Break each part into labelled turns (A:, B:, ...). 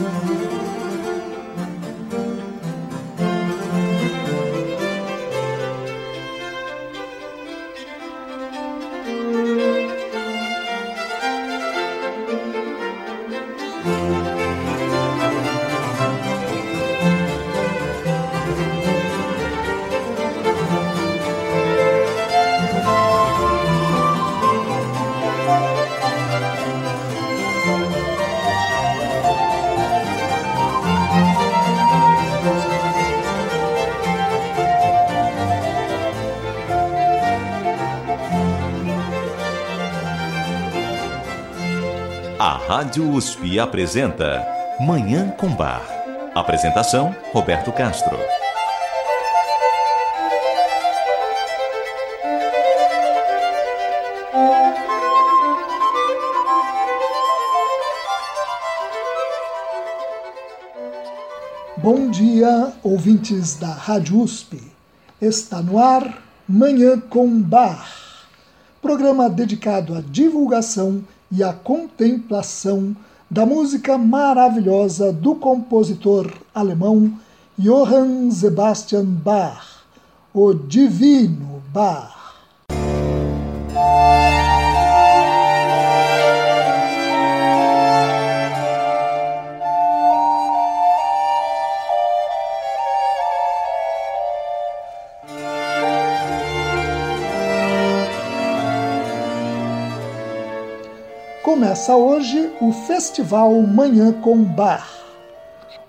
A: Lord. Rádio USP apresenta Manhã com Bar. Apresentação: Roberto Castro.
B: Bom dia, ouvintes da Rádio USP. Está no ar Manhã com Bar, programa dedicado à divulgação e a contemplação da música maravilhosa do compositor alemão Johann Sebastian Bach, o Divino Bach. Começa hoje o Festival Manhã com Bar.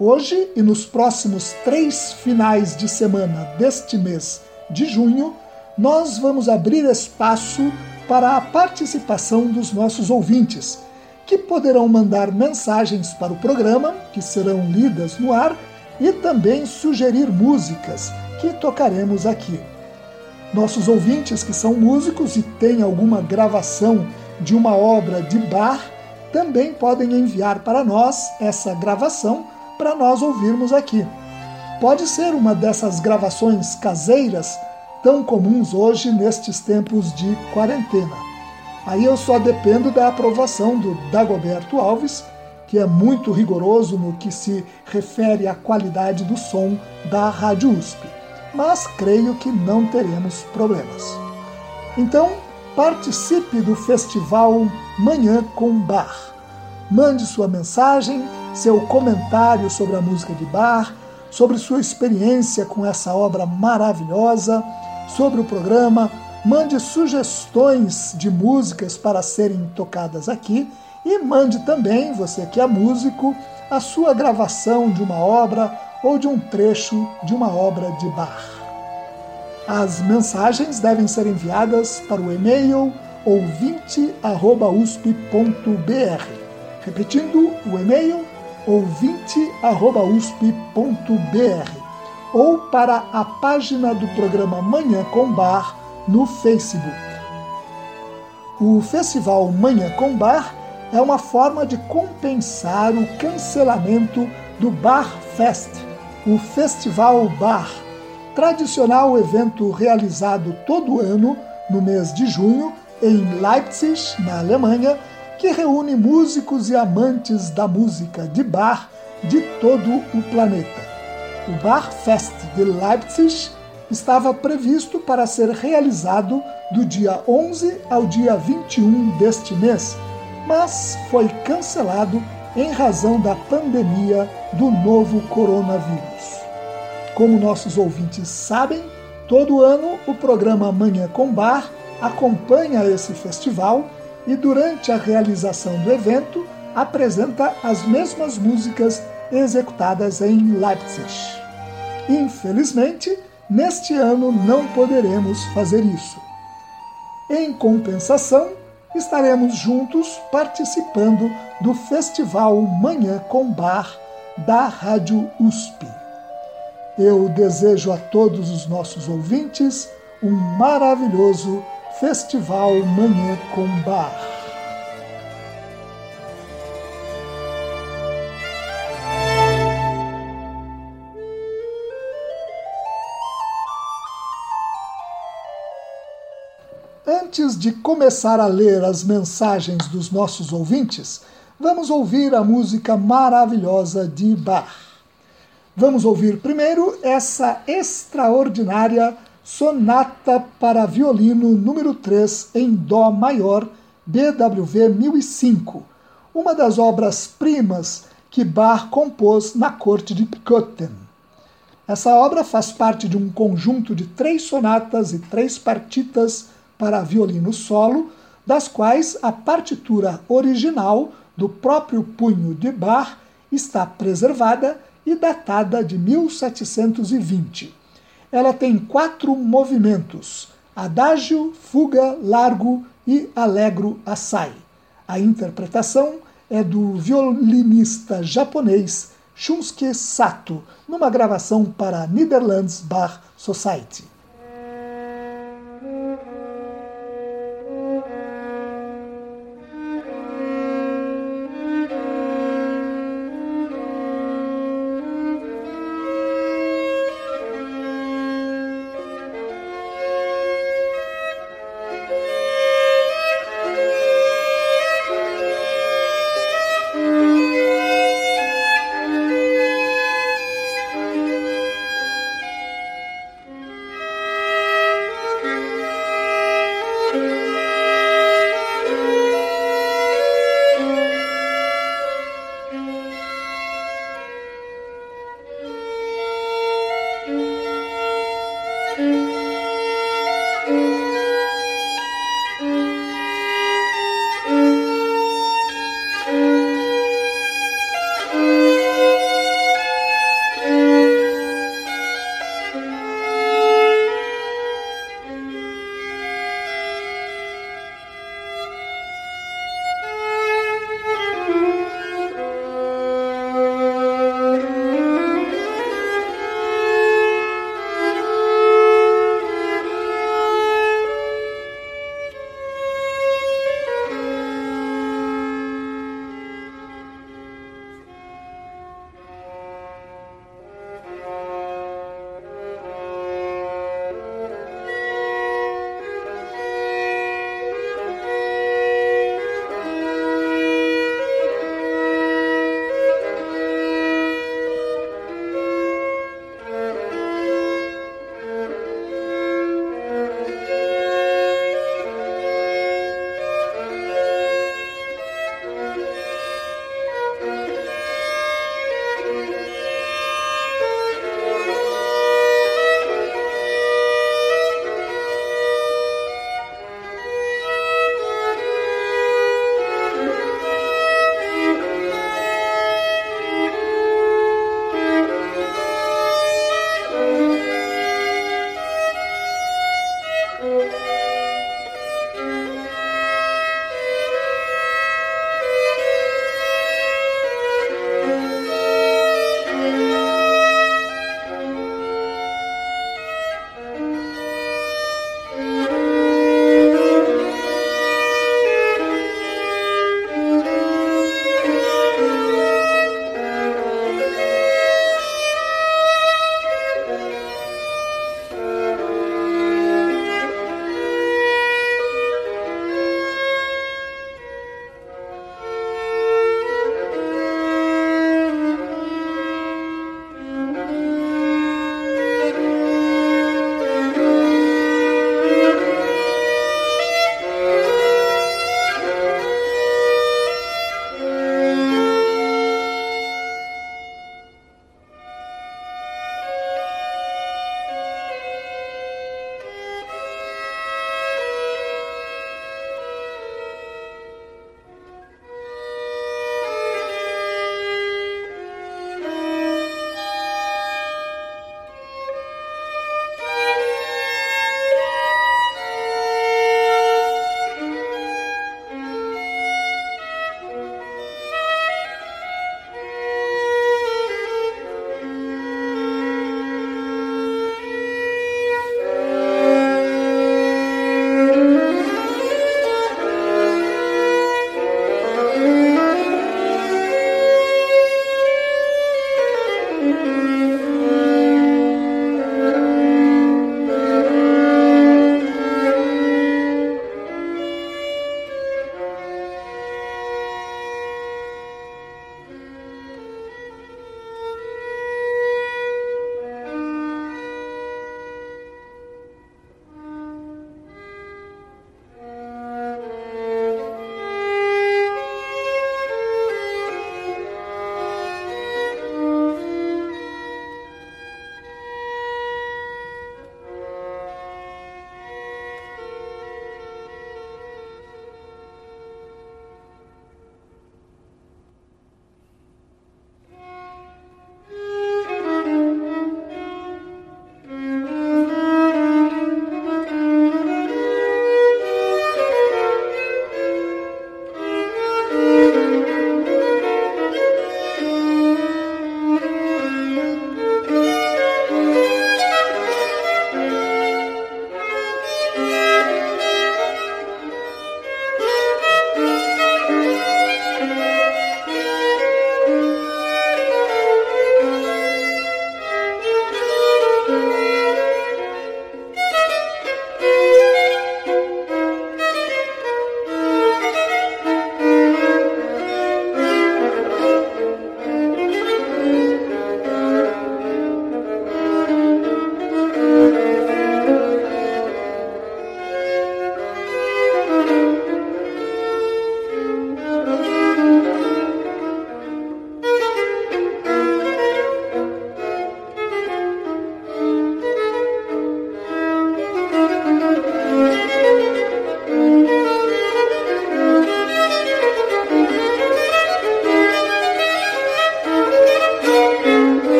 B: Hoje e nos próximos três finais de semana deste mês de junho, nós vamos abrir espaço para a participação dos nossos ouvintes, que poderão mandar mensagens para o programa, que serão lidas no ar, e também sugerir músicas que tocaremos aqui. Nossos ouvintes que são músicos e têm alguma gravação de uma obra de Bach, também podem enviar para nós essa gravação para nós ouvirmos aqui. Pode ser uma dessas gravações caseiras tão comuns hoje nestes tempos de quarentena. Aí eu só dependo da aprovação do Dagoberto Alves, que é muito rigoroso no que se refere à qualidade do som da Rádio USP. Mas creio que não teremos problemas. Então, participe do festival Manhã com Bar. Mande sua mensagem, seu comentário sobre a música de Bar, sobre sua experiência com essa obra maravilhosa, sobre o programa. Mande sugestões de músicas para serem tocadas aqui e mande também, você que é músico, a sua gravação de uma obra ou de um trecho de uma obra de Bar. As mensagens devem ser enviadas para o e-mail ouvinte@usp.br. Repetindo, o e-mail ouvinte@usp.br ou para a página do programa Manhã com Bar no Facebook. O Festival Manhã com Bar é uma forma de compensar o cancelamento do Bar Fest, o Festival Bar tradicional evento realizado todo ano no mês de junho em Leipzig, na Alemanha, que reúne músicos e amantes da música de bar de todo o planeta. O Bar Fest de Leipzig estava previsto para ser realizado do dia 11 ao dia 21 deste mês, mas foi cancelado em razão da pandemia do novo coronavírus. Como nossos ouvintes sabem, todo ano o programa Manhã com Bar acompanha esse festival e, durante a realização do evento, apresenta as mesmas músicas executadas em Leipzig. Infelizmente, neste ano não poderemos fazer isso. Em compensação, estaremos juntos participando do Festival Manhã com Bar da Rádio USP. Eu desejo a todos os nossos ouvintes um maravilhoso Festival Manhã com Bar. Antes de começar a ler as mensagens dos nossos ouvintes, vamos ouvir a música maravilhosa de Bach. Vamos ouvir primeiro essa extraordinária Sonata para Violino número 3 em Dó maior, BWV 1005, uma das obras-primas que Bach compôs na corte de Köthen. Essa obra faz parte de um conjunto de três sonatas e três partitas para violino solo, das quais a partitura original do próprio punho de Bach está preservada e datada de 1720. Ela tem quatro movimentos: adágio, fuga, largo e allegro assai. A interpretação é do violinista japonês Shunsuke Sato, numa gravação para a Netherlands Bar Society.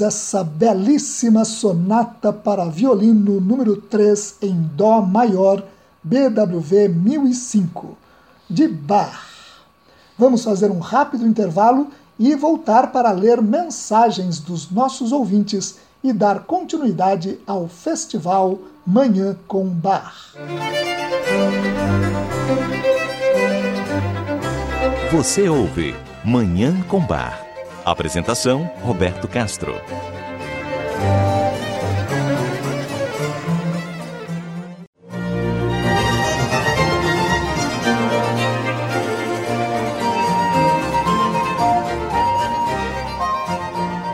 B: essa belíssima sonata para violino número 3 em Dó maior, BWV 1005, de Bach. Vamos fazer um rápido intervalo e voltar para ler mensagens dos nossos ouvintes e dar continuidade ao festival Manhã com Bar.
A: Você ouve Manhã com Bar. Apresentação: Roberto Castro.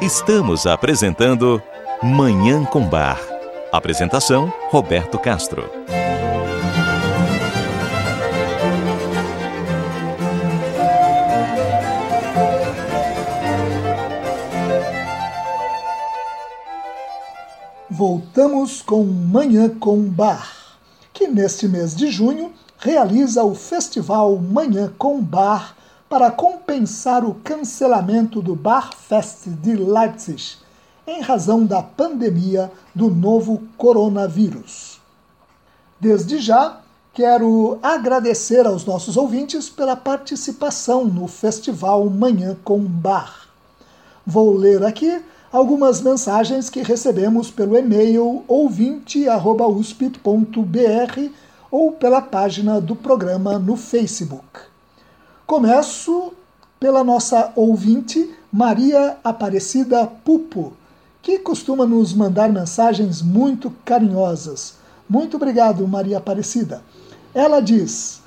A: Estamos apresentando Manhã com Bar. Apresentação: Roberto Castro.
B: Voltamos com Manhã com Bar, que neste mês de junho realiza o festival Manhã com Bar para compensar o cancelamento do Barfest de Leipzig, em razão da pandemia do novo coronavírus. Desde já, quero agradecer aos nossos ouvintes pela participação no Festival Manhã com Bar. Vou ler aqui algumas mensagens que recebemos pelo e-mail ouvinte.usp.br ou pela página do programa no Facebook. Começo pela nossa ouvinte Maria Aparecida Pupo, que costuma nos mandar mensagens muito carinhosas. Muito obrigado, Maria Aparecida. Ela diz: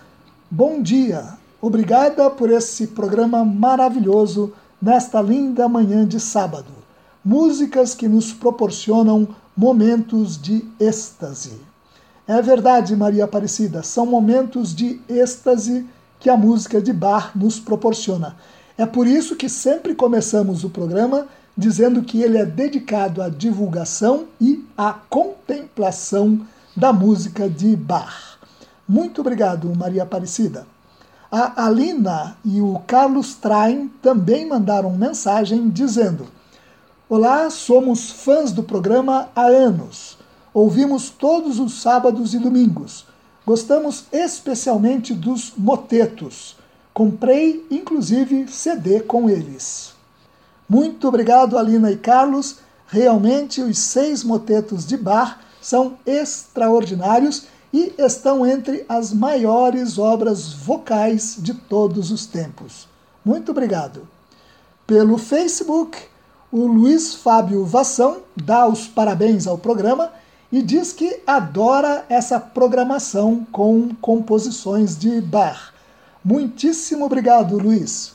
B: Bom dia, obrigada por esse programa maravilhoso nesta linda manhã de sábado. Músicas que nos proporcionam momentos de êxtase. É verdade, Maria Aparecida, são momentos de êxtase que a música de bar nos proporciona. É por isso que sempre começamos o programa dizendo que ele é dedicado à divulgação e à contemplação da música de bar. Muito obrigado, Maria Aparecida. A Alina e o Carlos Train também mandaram mensagem dizendo: Olá, somos fãs do programa há anos. Ouvimos todos os sábados e domingos. Gostamos especialmente dos motetos. Comprei, inclusive, CD com eles. Muito obrigado, Alina e Carlos. Realmente, os seis motetos de bar são extraordinários e estão entre as maiores obras vocais de todos os tempos. Muito obrigado. Pelo Facebook, o Luiz Fábio Vassão dá os parabéns ao programa e diz que adora essa programação com composições de bar. Muitíssimo obrigado, Luiz.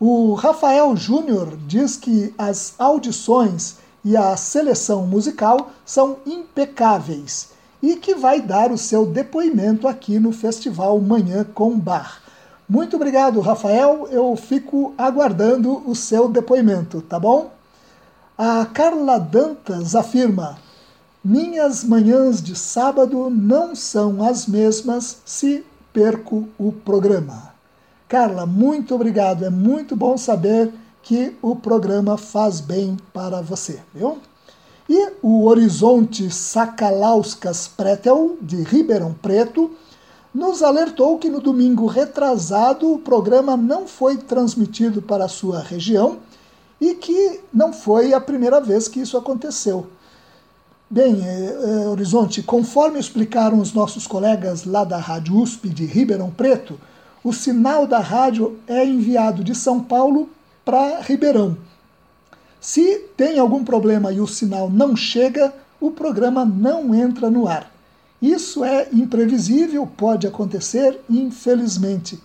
B: O Rafael Júnior diz que as audições e a seleção musical são impecáveis e que vai dar o seu depoimento aqui no Festival Manhã com Bar. Muito obrigado, Rafael. Eu fico aguardando o seu depoimento, tá bom? A Carla Dantas afirma: minhas manhãs de sábado não são as mesmas se perco o programa. Carla, muito obrigado. É muito bom saber que o programa faz bem para você, viu? E o Horizonte Sacalauskas Pretel, de Ribeirão Preto, nos alertou que no domingo retrasado o programa não foi transmitido para a sua região e que não foi a primeira vez que isso aconteceu. Bem, é, é, Horizonte, conforme explicaram os nossos colegas lá da Rádio USP de Ribeirão Preto, o sinal da rádio é enviado de São Paulo para Ribeirão. Se tem algum problema e o sinal não chega, o programa não entra no ar. Isso é imprevisível, pode acontecer, infelizmente.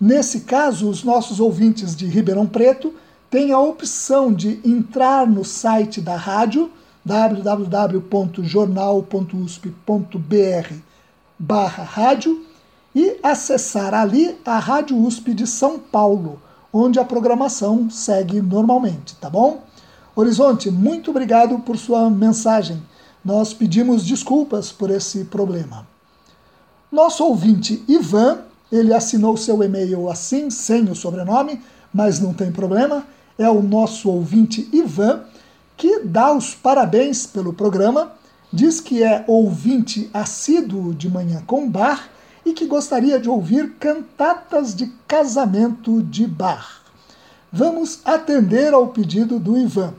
B: Nesse caso, os nossos ouvintes de Ribeirão Preto têm a opção de entrar no site da rádio www.jornal.usp.br barra rádio e acessar ali a Rádio USP de São Paulo, onde a programação segue normalmente, tá bom? Horizonte, muito obrigado por sua mensagem. Nós pedimos desculpas por esse problema. Nosso ouvinte Ivan, ele assinou seu e-mail assim, sem o sobrenome, mas não tem problema. É o nosso ouvinte Ivan que dá os parabéns pelo programa, diz que é ouvinte assíduo de Manhã com Bar e que gostaria de ouvir cantatas de casamento de bar. Vamos atender ao pedido do Ivan.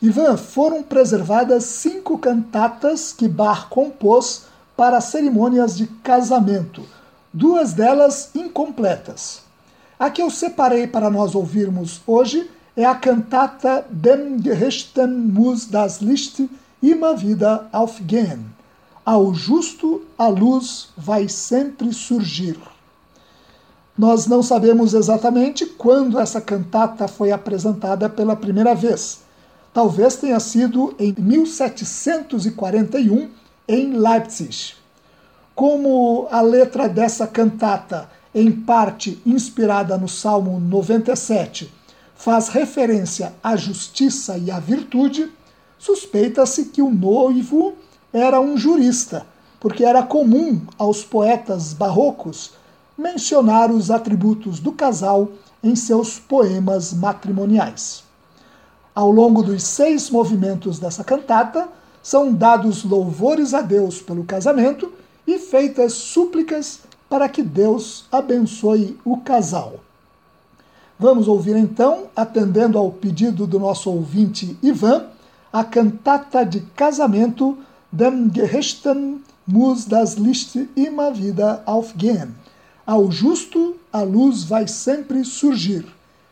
B: Ivan, foram preservadas cinco cantatas que Bach compôs para cerimônias de casamento, duas delas incompletas. A que eu separei para nós ouvirmos hoje é a cantata Dem gerechten muss das Licht immer wieder aufgehen. Ao justo a luz vai sempre surgir. Nós não sabemos exatamente quando essa cantata foi apresentada pela primeira vez. Talvez tenha sido em 1741, em Leipzig. Como a letra dessa cantata, em parte inspirada no Salmo 97, faz referência à justiça e à virtude, suspeita-se que o noivo era um jurista, porque era comum aos poetas barrocos mencionar os atributos do casal em seus poemas matrimoniais. Ao longo dos seis movimentos dessa cantata, são dados louvores a Deus pelo casamento e feitas súplicas para que Deus abençoe o casal. Vamos ouvir então, atendendo ao pedido do nosso ouvinte Ivan, a cantata de casamento Dem Gerechten muss das Licht immer wieder aufgehen ao justo a luz vai sempre surgir.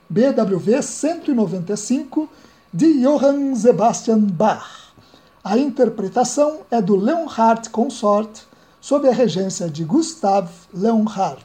B: BWV 195 de Johann Sebastian Bach. A interpretação é do Leonhardt Consort, sob a regência de Gustav Leonhardt.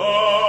B: Lord.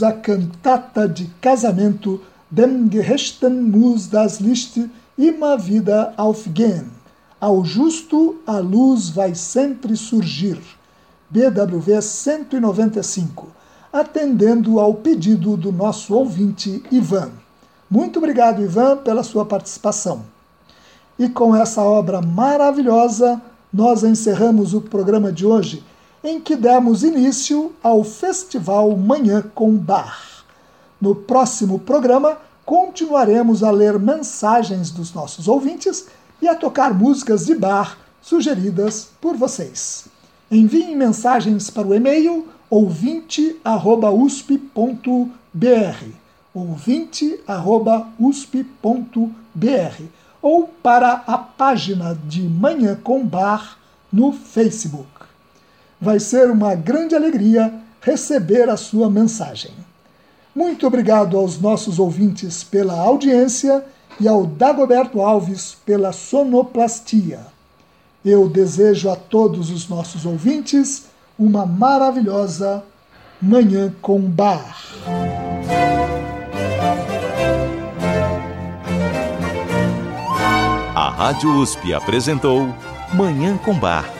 B: Ouvimos a cantata de casamento Dem Gerechten muss das Licht immer wieder aufgehen. Ao justo a luz vai sempre surgir. BWV 195, atendendo ao pedido do nosso ouvinte Ivan. Muito obrigado, Ivan, pela sua participação. E com essa obra maravilhosa, nós encerramos o programa de hoje, em que demos início ao Festival Manhã com Bar. No próximo programa, continuaremos a ler mensagens dos nossos ouvintes e a tocar músicas de bar sugeridas por vocês. Enviem mensagens para o e-mail ouvinte.usp.br ouvinte.usp.br ou para a página de Manhã com Bar no Facebook. Vai ser uma grande alegria receber a sua mensagem. Muito obrigado aos nossos ouvintes pela audiência e ao Dagoberto Alves pela sonoplastia. Eu desejo a todos os nossos ouvintes uma maravilhosa Manhã com Bar.
A: A Rádio USP apresentou Manhã com Bar.